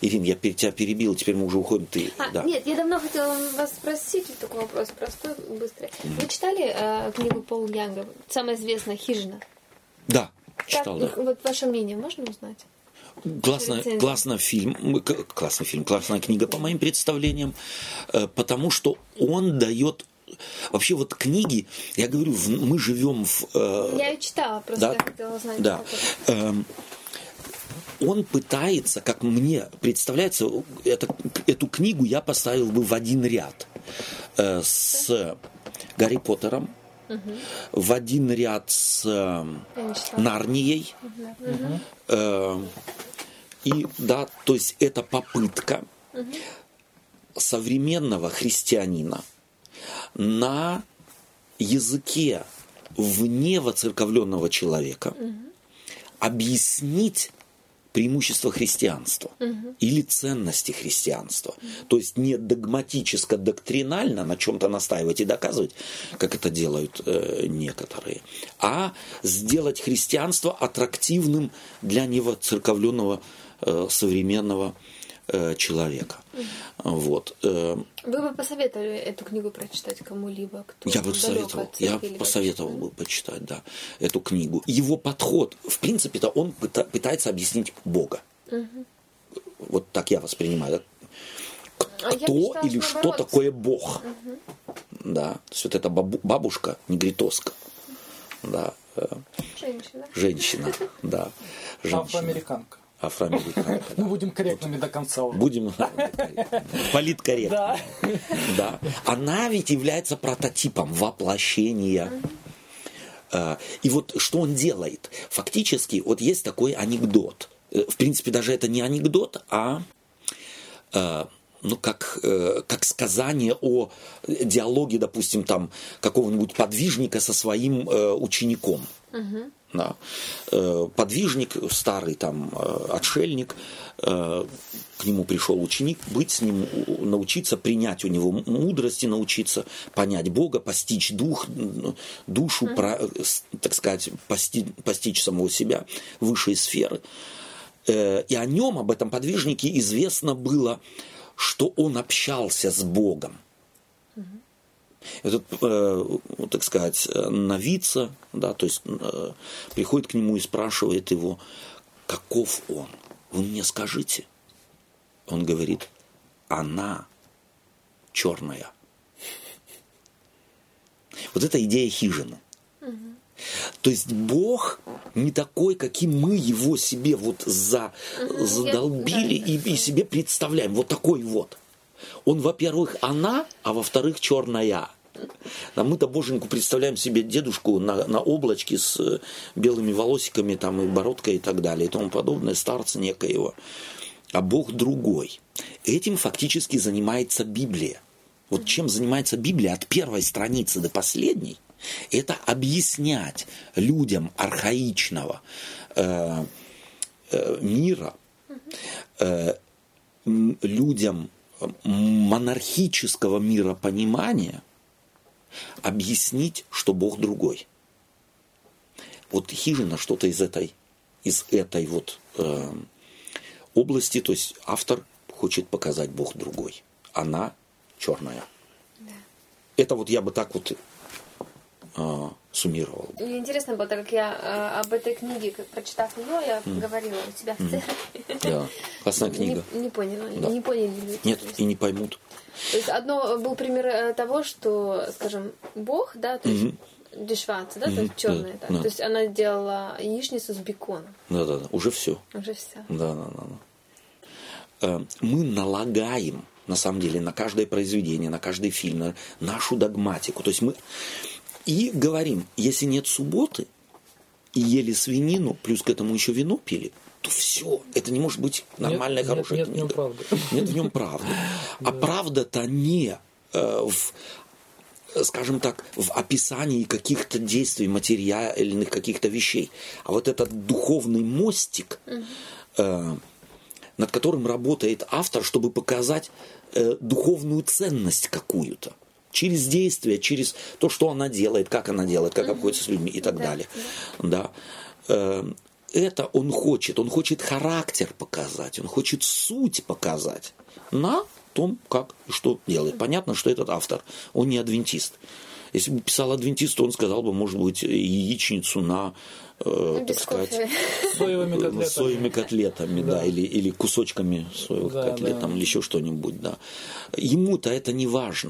Ирин, я тебя перебил, теперь мы уже уходим. Ты, а, да. Нет, я давно хотела вас спросить такой вопрос, простой, быстрый. Вы читали э, книгу Пол Янга, самая известная «Хижина»? Да, читал, как, да. Вот ваше мнение можно узнать? Классный, классный фильм, классный фильм, классная книга по моим представлениям, э, потому что он дает Вообще вот книги, я говорю, мы живем в... Э, я ее читала, просто да? я хотела знать. Да. Эм, он пытается, как мне представляется, это, эту книгу я поставил бы в один ряд э, с Гарри Поттером, угу. в один ряд с э, Нарнией. Угу. Э, и да, то есть это попытка угу. современного христианина на языке вне воцерковленного человека угу. объяснить преимущество христианства угу. или ценности христианства. Угу. То есть не догматическо-доктринально на чем-то настаивать и доказывать, как это делают э, некоторые, а сделать христианство аттрактивным для невоцерковленного э, современного э, человека. Угу. Вот. Э, Вы бы посоветовали эту книгу прочитать кому-либо, кто Я бы посоветовал, я посоветовал бы почитать, да, эту книгу. Его подход, в принципе-то, он пытается объяснить Бога. Угу. Вот так я воспринимаю. А кто а или что наоборот. такое Бог? Угу. Да, то есть вот эта бабушка негритоска. Да. Э, женщина. Женщина, да. Женщина. Афроамериканка афроамериканка. Мы будем корректными до конца. Будем политкорректными. Да. Она ведь является прототипом воплощения. А, и вот что он делает? Фактически, вот есть такой анекдот. Э, в принципе, даже это не анекдот, а, а ну, как, э, как сказание о диалоге, допустим, там какого-нибудь подвижника со своим э, учеником. Угу. Да. Э, подвижник, старый там э, отшельник, э, к нему пришел ученик, быть с ним, научиться принять у него мудрости, научиться понять Бога, постичь дух, душу, mm-hmm. про, так сказать, постичь, постичь самого себя, высшие сферы. И о нем, об этом подвижнике, известно было, что он общался с Богом. Этот, э, так сказать, новица, да, то есть э, приходит к нему и спрашивает его, каков он? Вы мне скажите. Он говорит, она черная. Вот это идея хижины. То есть Бог не такой, каким мы его себе вот за, задолбили и, и себе представляем. Вот такой вот. Он, во-первых, она, а во-вторых, черная. А мы-то боженьку представляем себе дедушку на, на облачке с э, белыми волосиками там, и бородкой и так далее и тому подобное, старца некоего. А Бог другой. Этим фактически занимается Библия. Вот чем занимается Библия от первой страницы до последней, это объяснять людям архаичного э, э, мира, э, людям монархического миропонимания объяснить, что Бог другой. Вот хижина что-то из этой, из этой вот э, области, то есть автор хочет показать Бог другой. Она черная. Да. Это вот я бы так вот э, суммировал. Мне интересно было, так как я э, об этой книге, как, прочитав ее, я mm. говорила у тебя в церкви. Да, классная книга. Не, не поняла, да. не поняли люди. Нет, и не поймут. То есть одно был пример э, того, что, скажем, Бог, да, то есть mm дешваца, да, mm-hmm. то есть черная, да, да. То есть она делала яичницу с беконом. Да, да, да. Уже все. Уже все. Да, да, да. да. Э, мы налагаем на самом деле на каждое произведение, на каждый фильм, на нашу догматику. То есть мы и говорим, если нет субботы, и ели свинину, плюс к этому еще вино пили, то все, это не может быть нормальная, нет, хорошая нет, книга. Нет в нем правды. Нет в нем правды. А правда-то не э, в скажем так, в описании каких-то действий, материальных каких-то вещей. А вот этот духовный мостик, э, над которым работает автор, чтобы показать э, духовную ценность какую-то через действие, через то, что она делает, как она делает, как обходится с людьми и так далее. Да. Э, это он хочет. Он хочет характер показать, он хочет суть показать на том, как и что делает. Понятно, что этот автор, он не адвентист. Если бы писал адвентист, то он сказал бы, может быть, яичницу на, э, так сказать, соевыми котлетами, соевыми котлетами да. да, или, или кусочками соевых да, котлет, да. Там, или еще что-нибудь, да. Ему-то это не важно.